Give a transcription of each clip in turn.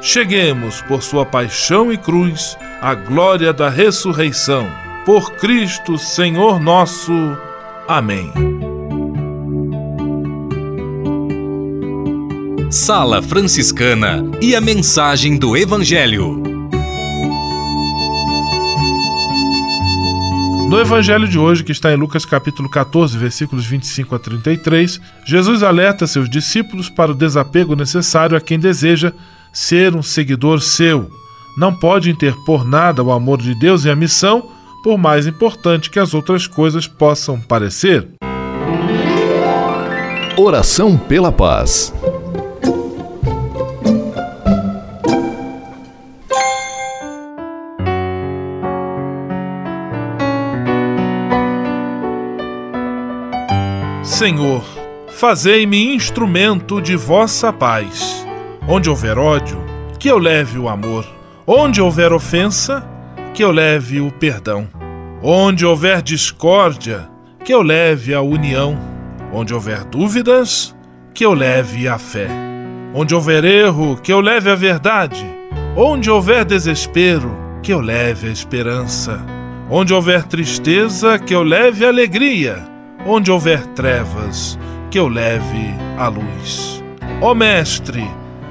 cheguemos, por sua paixão e cruz, à glória da ressurreição. Por Cristo, Senhor nosso. Amém. Sala Franciscana e a mensagem do Evangelho. No evangelho de hoje, que está em Lucas capítulo 14, versículos 25 a 33, Jesus alerta seus discípulos para o desapego necessário a quem deseja ser um seguidor seu. Não pode interpor nada ao amor de Deus e à missão, por mais importante que as outras coisas possam parecer. Oração pela paz. Senhor, fazei-me instrumento de vossa paz. Onde houver ódio, que eu leve o amor. Onde houver ofensa, que eu leve o perdão. Onde houver discórdia, que eu leve a união. Onde houver dúvidas, que eu leve a fé. Onde houver erro, que eu leve a verdade. Onde houver desespero, que eu leve a esperança. Onde houver tristeza, que eu leve alegria Onde houver trevas, que eu leve a luz. Ó Mestre,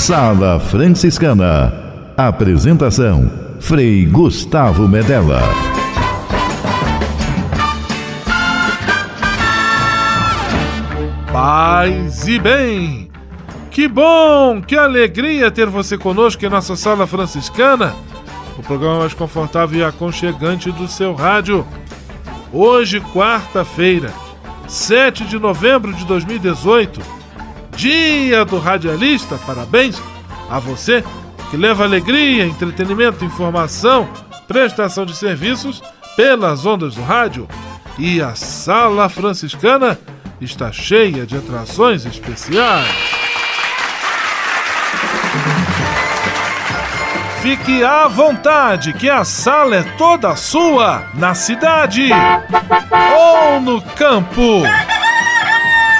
Sala Franciscana. Apresentação: Frei Gustavo Medella. Paz e bem! Que bom, que alegria ter você conosco em nossa Sala Franciscana, o programa mais confortável e aconchegante do seu rádio. Hoje, quarta-feira, 7 de novembro de 2018, Dia do Radialista. Parabéns a você que leva alegria, entretenimento, informação, prestação de serviços pelas ondas do rádio. E a Sala Franciscana está cheia de atrações especiais. Fique à vontade, que a sala é toda sua, na cidade ou no campo.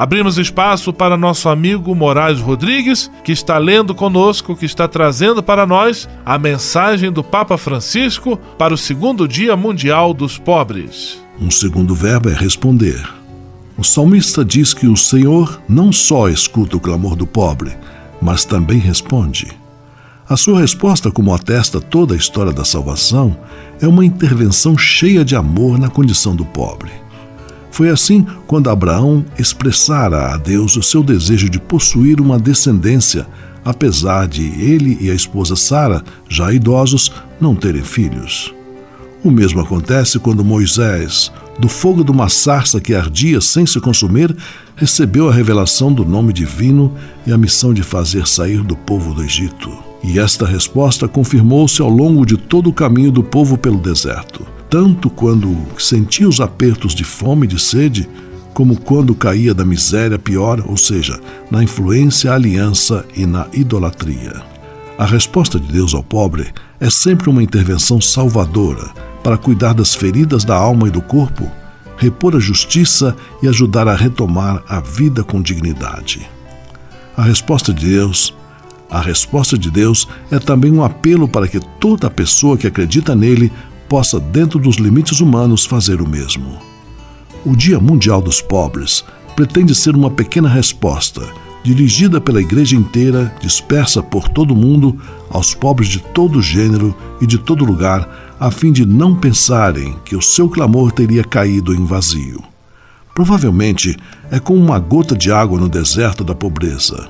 Abrimos espaço para nosso amigo Moraes Rodrigues, que está lendo conosco, que está trazendo para nós a mensagem do Papa Francisco para o segundo Dia Mundial dos Pobres. Um segundo verbo é responder. O salmista diz que o Senhor não só escuta o clamor do pobre, mas também responde. A sua resposta, como atesta toda a história da salvação, é uma intervenção cheia de amor na condição do pobre. Foi assim quando Abraão expressara a Deus o seu desejo de possuir uma descendência, apesar de ele e a esposa Sara, já idosos, não terem filhos. O mesmo acontece quando Moisés, do fogo de uma sarça que ardia sem se consumir, recebeu a revelação do nome divino e a missão de fazer sair do povo do Egito. E esta resposta confirmou-se ao longo de todo o caminho do povo pelo deserto tanto quando sentia os apertos de fome e de sede, como quando caía da miséria pior, ou seja, na influência, aliança e na idolatria. A resposta de Deus ao pobre é sempre uma intervenção salvadora para cuidar das feridas da alma e do corpo, repor a justiça e ajudar a retomar a vida com dignidade. A resposta de Deus a resposta de Deus é também um apelo para que toda pessoa que acredita nele possa, dentro dos limites humanos, fazer o mesmo. O Dia Mundial dos Pobres pretende ser uma pequena resposta, dirigida pela igreja inteira, dispersa por todo o mundo, aos pobres de todo gênero e de todo lugar, a fim de não pensarem que o seu clamor teria caído em vazio. Provavelmente é como uma gota de água no deserto da pobreza.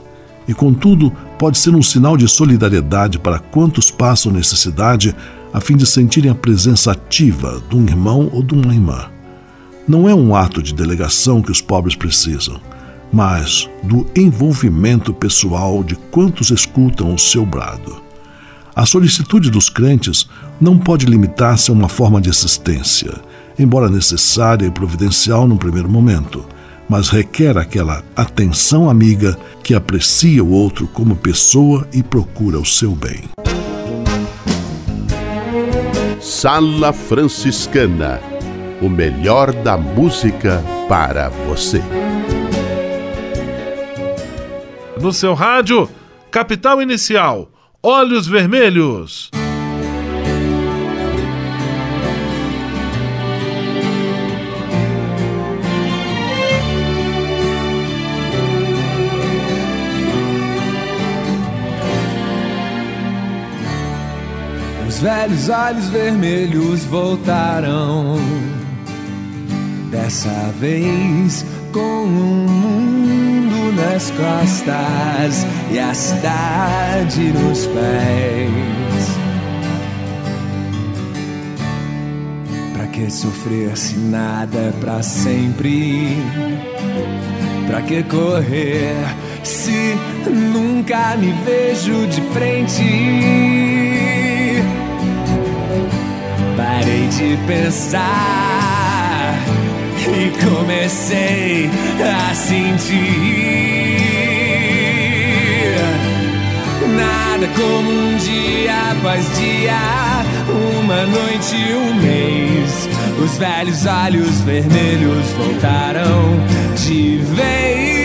E, contudo, pode ser um sinal de solidariedade para quantos passam necessidade a fim de sentirem a presença ativa de um irmão ou de uma irmã. Não é um ato de delegação que os pobres precisam, mas do envolvimento pessoal de quantos escutam o seu brado. A solicitude dos crentes não pode limitar-se a uma forma de assistência, embora necessária e providencial num primeiro momento, mas requer aquela atenção amiga que aprecia o outro como pessoa e procura o seu bem. Sala Franciscana o melhor da música para você. No seu rádio, Capital Inicial, Olhos Vermelhos. Velhos olhos vermelhos voltaram. Dessa vez com o um mundo nas costas e a cidade nos pés. Pra que sofrer se nada é pra sempre? Pra que correr se nunca me vejo de frente? De pensar e comecei a sentir nada como um dia após dia, uma noite e um mês. Os velhos olhos vermelhos voltaram de vez.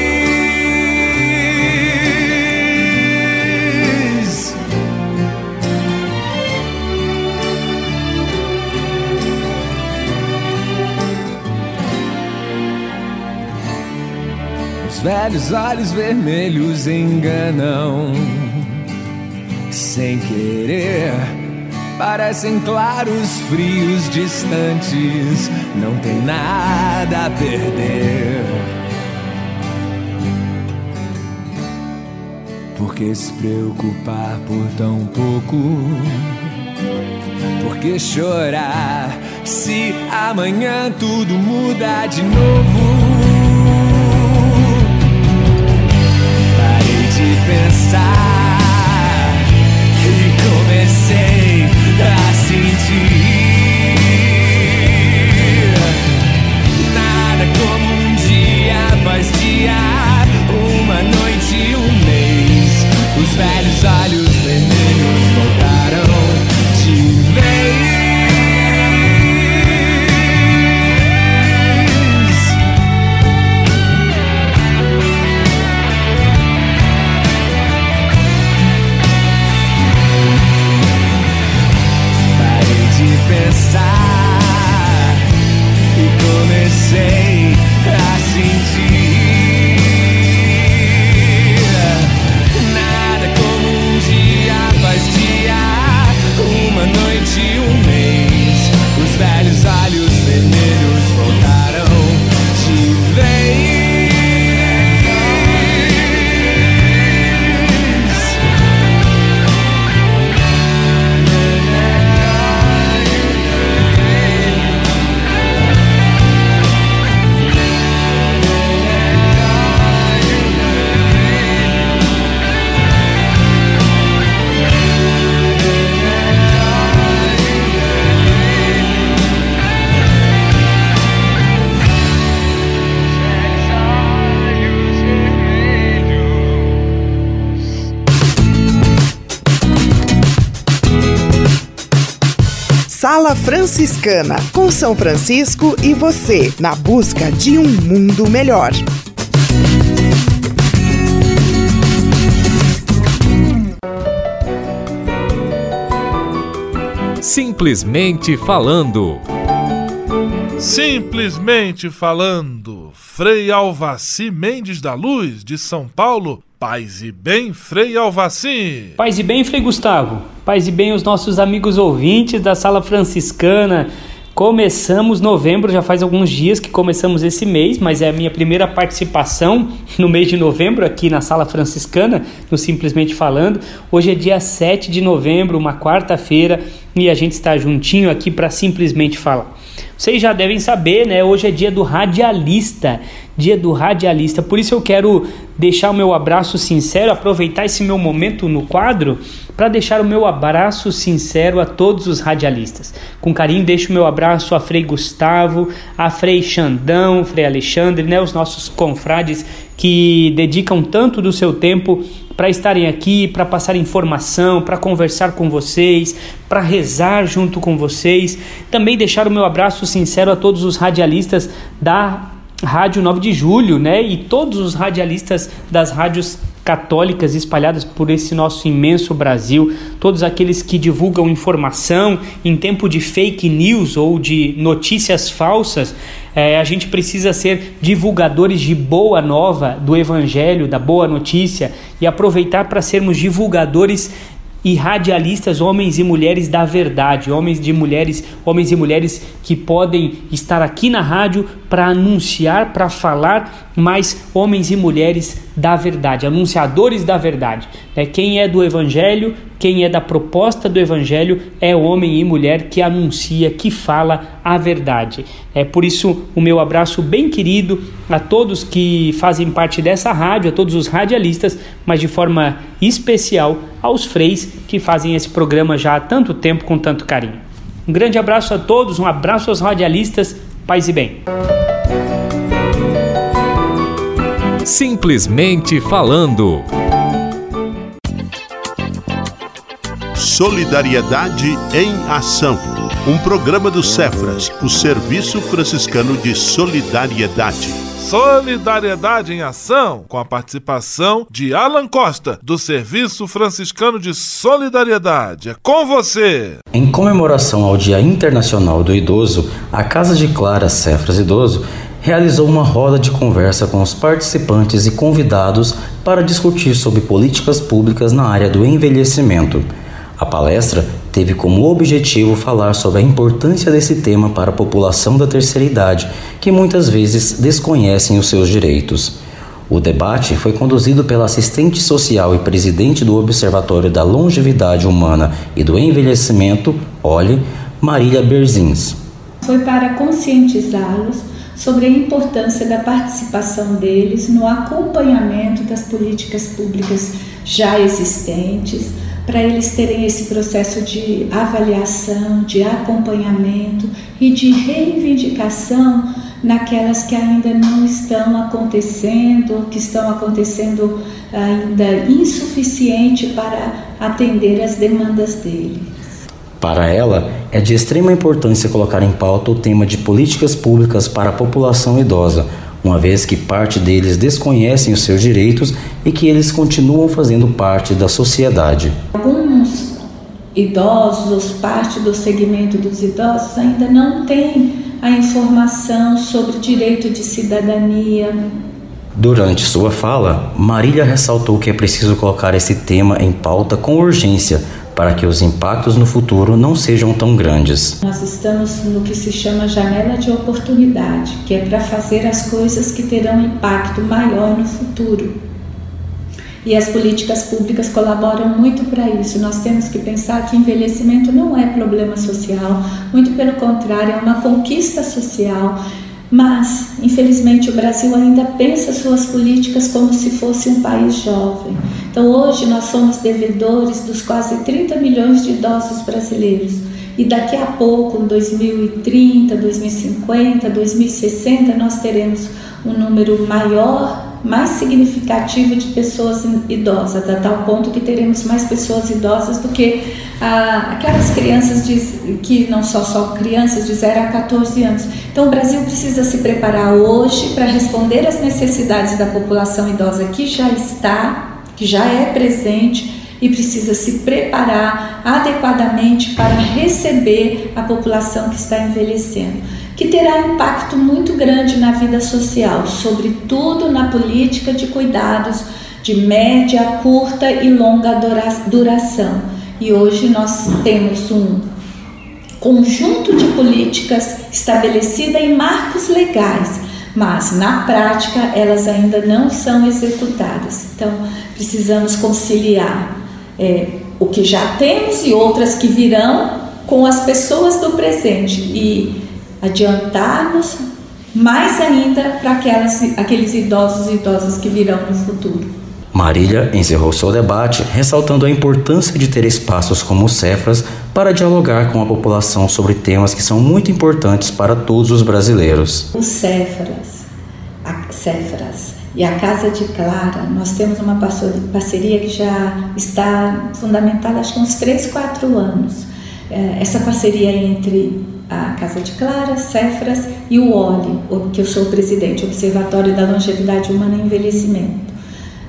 Velhos olhos vermelhos enganam sem querer. Parecem claros, frios, distantes, não tem nada a perder. Por que se preocupar por tão pouco? Por que chorar se amanhã tudo muda de novo? Pensar e comecei a sentir. Sala Franciscana, com São Francisco e você, na busca de um mundo melhor. Simplesmente falando. Simplesmente falando, Frei Alvaci Mendes da Luz, de São Paulo. Paz e bem, Frei Alvaci. Paz e bem, Frei Gustavo. Paz e bem os nossos amigos ouvintes da Sala Franciscana. Começamos novembro, já faz alguns dias que começamos esse mês, mas é a minha primeira participação no mês de novembro aqui na Sala Franciscana, no Simplesmente Falando. Hoje é dia 7 de novembro, uma quarta-feira, e a gente está juntinho aqui para simplesmente falar. Vocês já devem saber, né? Hoje é dia do radialista, dia do radialista. Por isso eu quero deixar o meu abraço sincero, aproveitar esse meu momento no quadro para deixar o meu abraço sincero a todos os radialistas. Com carinho deixo o meu abraço a Frei Gustavo, a Frei Xandão, Frei Alexandre, né, os nossos confrades que dedicam tanto do seu tempo para estarem aqui, para passar informação, para conversar com vocês, para rezar junto com vocês. Também deixar o meu abraço sincero a todos os radialistas da Rádio 9 de Julho, né? E todos os radialistas das rádios católicas espalhadas por esse nosso imenso Brasil, todos aqueles que divulgam informação em tempo de fake news ou de notícias falsas, é, a gente precisa ser divulgadores de boa nova do Evangelho, da boa notícia e aproveitar para sermos divulgadores e radialistas, homens e mulheres da verdade, homens de mulheres, homens e mulheres que podem estar aqui na rádio para anunciar, para falar, mas homens e mulheres da verdade, anunciadores da verdade. Né? Quem é do Evangelho, quem é da proposta do Evangelho é homem e mulher que anuncia, que fala a verdade. É por isso o meu abraço bem querido a todos que fazem parte dessa rádio, a todos os radialistas, mas de forma especial aos freis que fazem esse programa já há tanto tempo com tanto carinho. Um grande abraço a todos, um abraço aos radialistas, paz e bem. Simplesmente falando. Solidariedade em Ação. Um programa do Cefras, o Serviço Franciscano de Solidariedade. Solidariedade em Ação, com a participação de Alan Costa, do Serviço Franciscano de Solidariedade. É com você! Em comemoração ao Dia Internacional do Idoso, a Casa de Clara Cefras Idoso realizou uma roda de conversa com os participantes e convidados para discutir sobre políticas públicas na área do envelhecimento. A palestra teve como objetivo falar sobre a importância desse tema para a população da terceira idade, que muitas vezes desconhecem os seus direitos. O debate foi conduzido pela assistente social e presidente do Observatório da Longevidade Humana e do Envelhecimento, OLE, Marília Berzins. Foi para conscientizá-los sobre a importância da participação deles no acompanhamento das políticas públicas já existentes para eles terem esse processo de avaliação, de acompanhamento e de reivindicação naquelas que ainda não estão acontecendo, que estão acontecendo ainda insuficiente para atender as demandas deles. Para ela, é de extrema importância colocar em pauta o tema de políticas públicas para a população idosa, uma vez que parte deles desconhecem os seus direitos e que eles continuam fazendo parte da sociedade. Alguns idosos, parte do segmento dos idosos, ainda não têm a informação sobre direito de cidadania. Durante sua fala, Marília ressaltou que é preciso colocar esse tema em pauta com urgência para que os impactos no futuro não sejam tão grandes. Nós estamos no que se chama janela de oportunidade, que é para fazer as coisas que terão impacto maior no futuro. E as políticas públicas colaboram muito para isso. Nós temos que pensar que envelhecimento não é problema social, muito pelo contrário, é uma conquista social mas, infelizmente, o Brasil ainda pensa suas políticas como se fosse um país jovem. Então, hoje, nós somos devedores dos quase 30 milhões de idosos brasileiros. E daqui a pouco, em 2030, 2050, 2060, nós teremos um número maior mais significativo de pessoas idosas, a tal ponto que teremos mais pessoas idosas do que ah, aquelas crianças de, que não só são crianças de 0 a 14 anos. Então o Brasil precisa se preparar hoje para responder às necessidades da população idosa que já está, que já é presente e precisa se preparar adequadamente para receber a população que está envelhecendo que terá impacto muito grande na vida social, sobretudo na política de cuidados de média, curta e longa duração. E hoje nós temos um conjunto de políticas estabelecida em marcos legais, mas na prática elas ainda não são executadas. Então precisamos conciliar é, o que já temos e outras que virão com as pessoas do presente e adiantar-nos mais ainda para aqueles idosos e idosas que virão no futuro. Marília encerrou seu debate ressaltando a importância de ter espaços como o Cefras para dialogar com a população sobre temas que são muito importantes para todos os brasileiros. O Cefras, a Cefras e a Casa de Clara, nós temos uma parceria que já está fundamentada acho que uns 3, 4 anos. É, essa parceria entre a Casa de Clara, Cefras e o OLI, que eu sou presidente, Observatório da Longevidade Humana e Envelhecimento.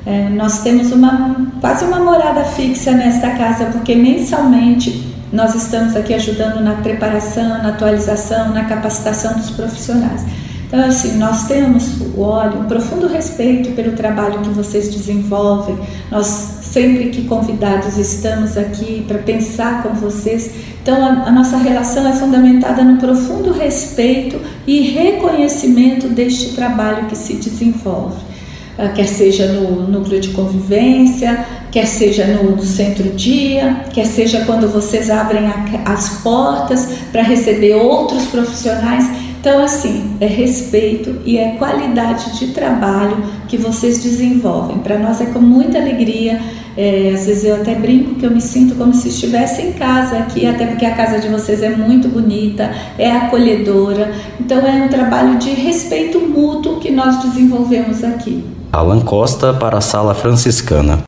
É, nós temos uma, quase uma morada fixa nesta casa, porque mensalmente nós estamos aqui ajudando na preparação, na atualização, na capacitação dos profissionais. Então, assim, nós temos um profundo respeito pelo trabalho que vocês desenvolvem. Nós, sempre que convidados, estamos aqui para pensar com vocês. Então, a, a nossa relação é fundamentada no profundo respeito e reconhecimento deste trabalho que se desenvolve. Ah, quer seja no núcleo de convivência, quer seja no, centro-dia, quer seja quando vocês abrem a, as portas para receber outros profissionais. Então, assim, é respeito e é qualidade de trabalho que vocês desenvolvem. Para nós é com muita alegria. É, às vezes eu até brinco que eu me sinto como se estivesse em casa aqui, até porque a casa de vocês é muito bonita, é acolhedora. Então, é um trabalho de respeito mútuo que nós desenvolvemos aqui. Alan Costa para a Sala Franciscana.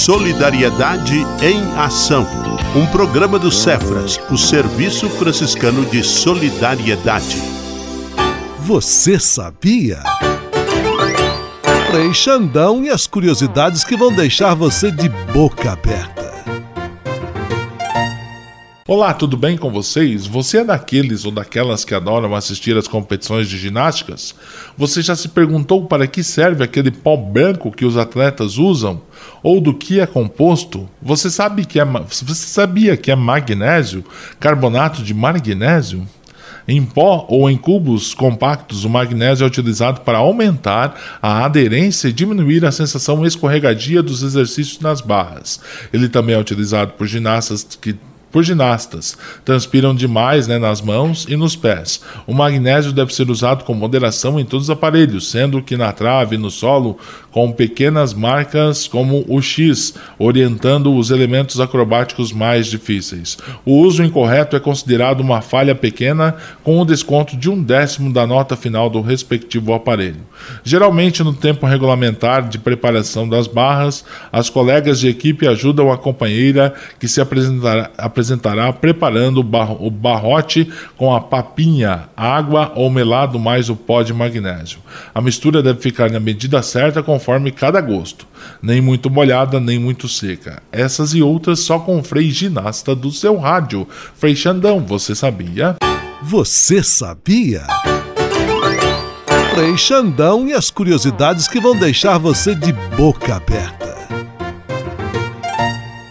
Solidariedade em Ação. Um programa do Cefras, o Serviço Franciscano de Solidariedade. Você sabia? Frei Xandão e as curiosidades que vão deixar você de boca aberta. Olá, tudo bem com vocês? Você é daqueles ou daquelas que adoram assistir às competições de ginásticas? Você já se perguntou para que serve aquele pó branco que os atletas usam? Ou do que é composto? Você sabe que é, você sabia que é magnésio, carbonato de magnésio? Em pó ou em cubos compactos, o magnésio é utilizado para aumentar a aderência e diminuir a sensação escorregadia dos exercícios nas barras. Ele também é utilizado por ginastas que por ginastas. Transpiram demais né, nas mãos e nos pés. O magnésio deve ser usado com moderação em todos os aparelhos, sendo que na trave e no solo com pequenas marcas como o X, orientando os elementos acrobáticos mais difíceis. O uso incorreto é considerado uma falha pequena com o um desconto de um décimo da nota final do respectivo aparelho. Geralmente, no tempo regulamentar de preparação das barras, as colegas de equipe ajudam a companheira que se apresentará apresentará preparando o barrote com a papinha, água ou melado mais o pó de magnésio. A mistura deve ficar na medida certa conforme cada gosto, nem muito molhada nem muito seca. Essas e outras só com o Frei Ginasta do seu rádio. Frei Xandão, você sabia? Você sabia? Frei Xandão e as curiosidades que vão deixar você de boca aberta.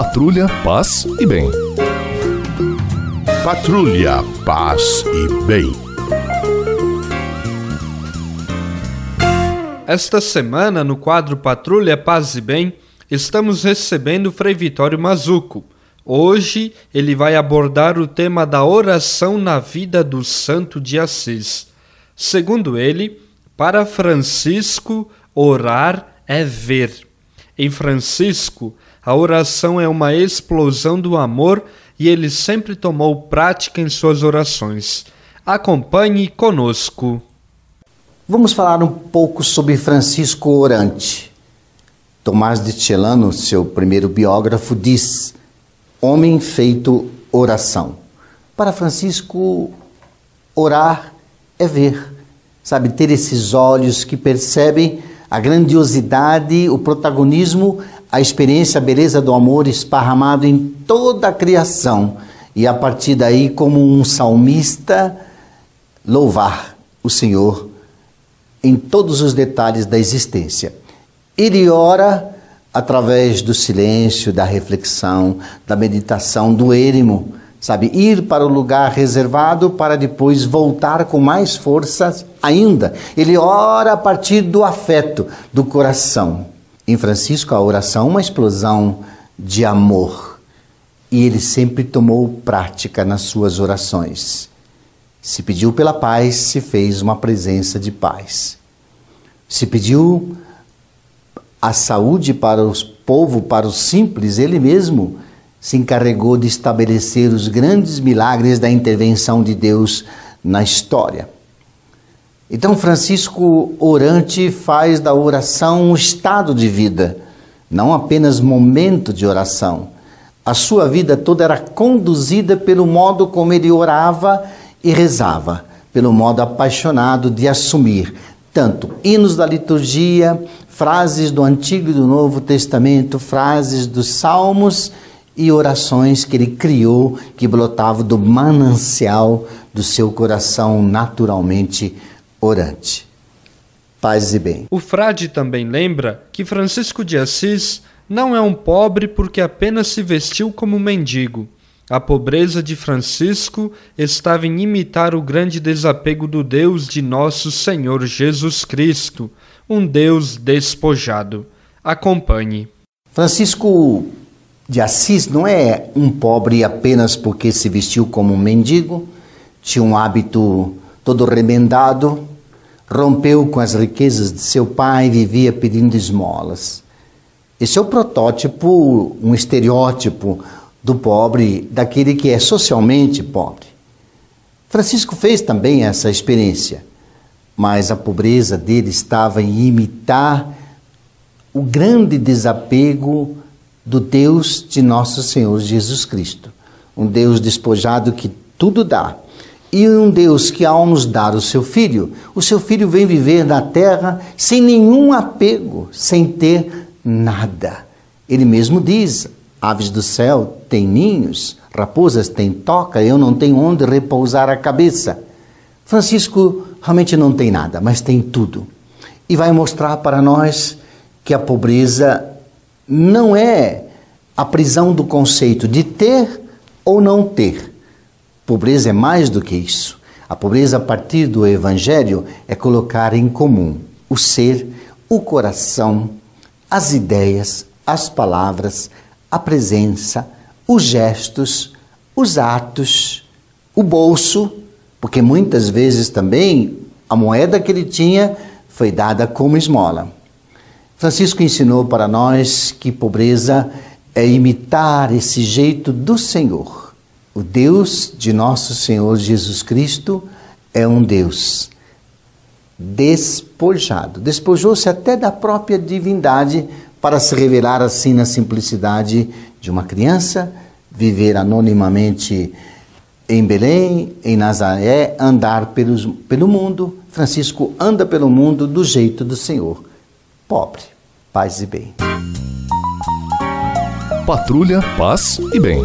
Patrulha, paz e bem. Patrulha, paz e bem. Esta semana, no quadro Patrulha, paz e bem, estamos recebendo Frei Vitório Mazuco. Hoje ele vai abordar o tema da oração na vida do Santo de Assis. Segundo ele, para Francisco, orar é ver. Em Francisco, a oração é uma explosão do amor e ele sempre tomou prática em suas orações. Acompanhe conosco. Vamos falar um pouco sobre Francisco Orante. Tomás de Celano, seu primeiro biógrafo, diz: Homem feito oração. Para Francisco, orar é ver, sabe, ter esses olhos que percebem a grandiosidade, o protagonismo, a experiência, a beleza do amor esparramado em toda a criação e a partir daí, como um salmista, louvar o Senhor em todos os detalhes da existência. Ele ora através do silêncio, da reflexão, da meditação, do eremo, sabe? Ir para o lugar reservado para depois voltar com mais força ainda. Ele ora a partir do afeto, do coração. Em Francisco, a oração é uma explosão de amor. E ele sempre tomou prática nas suas orações. Se pediu pela paz, se fez uma presença de paz. Se pediu a saúde para o povo, para os simples, ele mesmo se encarregou de estabelecer os grandes milagres da intervenção de Deus na história. Então, Francisco Orante faz da oração um estado de vida, não apenas momento de oração. A sua vida toda era conduzida pelo modo como ele orava e rezava, pelo modo apaixonado de assumir tanto hinos da liturgia, frases do Antigo e do Novo Testamento, frases dos Salmos e orações que ele criou que brotavam do manancial do seu coração naturalmente orante. Paz e bem. O frade também lembra que Francisco de Assis não é um pobre porque apenas se vestiu como mendigo. A pobreza de Francisco estava em imitar o grande desapego do Deus de nosso Senhor Jesus Cristo, um Deus despojado. Acompanhe. Francisco de Assis não é um pobre apenas porque se vestiu como um mendigo, tinha um hábito todo remendado, rompeu com as riquezas de seu pai e vivia pedindo esmolas. Esse é o protótipo, um estereótipo do pobre, daquele que é socialmente pobre. Francisco fez também essa experiência, mas a pobreza dele estava em imitar o grande desapego do Deus de nosso Senhor Jesus Cristo. Um Deus despojado que tudo dá. E um Deus que, ao nos dar o seu filho, o seu filho vem viver na terra sem nenhum apego, sem ter nada. Ele mesmo diz: aves do céu têm ninhos, raposas têm toca, eu não tenho onde repousar a cabeça. Francisco realmente não tem nada, mas tem tudo. E vai mostrar para nós que a pobreza não é a prisão do conceito de ter ou não ter. Pobreza é mais do que isso. A pobreza, a partir do Evangelho, é colocar em comum o ser, o coração, as ideias, as palavras, a presença, os gestos, os atos, o bolso, porque muitas vezes também a moeda que ele tinha foi dada como esmola. Francisco ensinou para nós que pobreza é imitar esse jeito do Senhor. O Deus de nosso Senhor Jesus Cristo é um Deus despojado. Despojou-se até da própria divindade para se revelar assim na simplicidade de uma criança, viver anonimamente em Belém, em Nazaré, andar pelos, pelo mundo. Francisco anda pelo mundo do jeito do Senhor pobre. Paz e bem. Patrulha, paz e bem.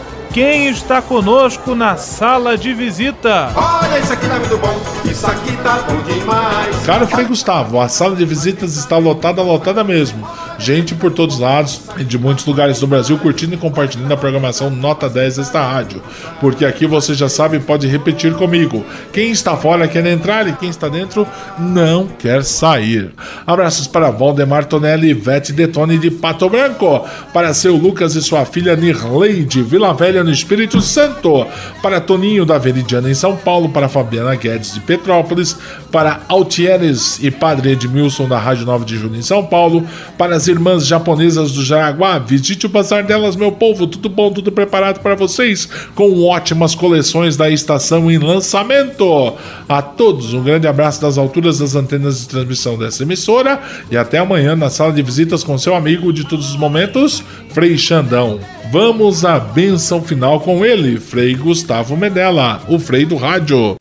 quem está conosco na sala de visita? Olha, isso aqui tá muito bom, isso aqui tá bom demais. Caro Frei Gustavo, a sala de visitas está lotada, lotada mesmo gente por todos os lados e de muitos lugares do Brasil curtindo e compartilhando a programação Nota 10 desta rádio. Porque aqui você já sabe, pode repetir comigo. Quem está fora quer entrar e quem está dentro não quer sair. Abraços para Valdemar Tonelli e Vete Detone de Pato Branco. Para seu Lucas e sua filha Nirleide, Vila Velha no Espírito Santo. Para Toninho da Veridiana em São Paulo. Para Fabiana Guedes de Petrópolis. Para Altieres e Padre Edmilson da Rádio 9 de Junho em São Paulo. Para as irmãs japonesas do Jaraguá. Visite o bazar delas, meu povo. Tudo bom, tudo preparado para vocês, com ótimas coleções da estação em lançamento. A todos, um grande abraço das alturas das antenas de transmissão dessa emissora e até amanhã na sala de visitas com seu amigo de todos os momentos, Frei Xandão. Vamos à benção final com ele, Frei Gustavo Medella, o Frei do Rádio.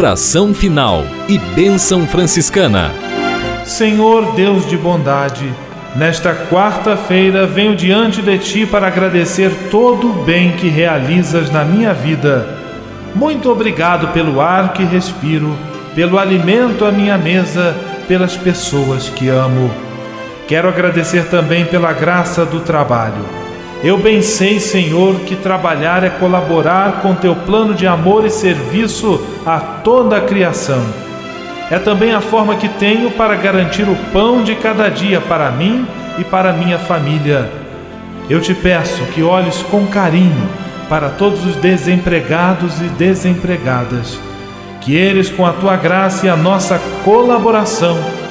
Oração final e bênção franciscana. Senhor Deus de bondade, nesta quarta-feira venho diante de ti para agradecer todo o bem que realizas na minha vida. Muito obrigado pelo ar que respiro, pelo alimento à minha mesa, pelas pessoas que amo. Quero agradecer também pela graça do trabalho. Eu bem sei, Senhor, que trabalhar é colaborar com teu plano de amor e serviço a toda a criação. É também a forma que tenho para garantir o pão de cada dia para mim e para minha família. Eu te peço que olhes com carinho para todos os desempregados e desempregadas, que eles, com a tua graça e a nossa colaboração,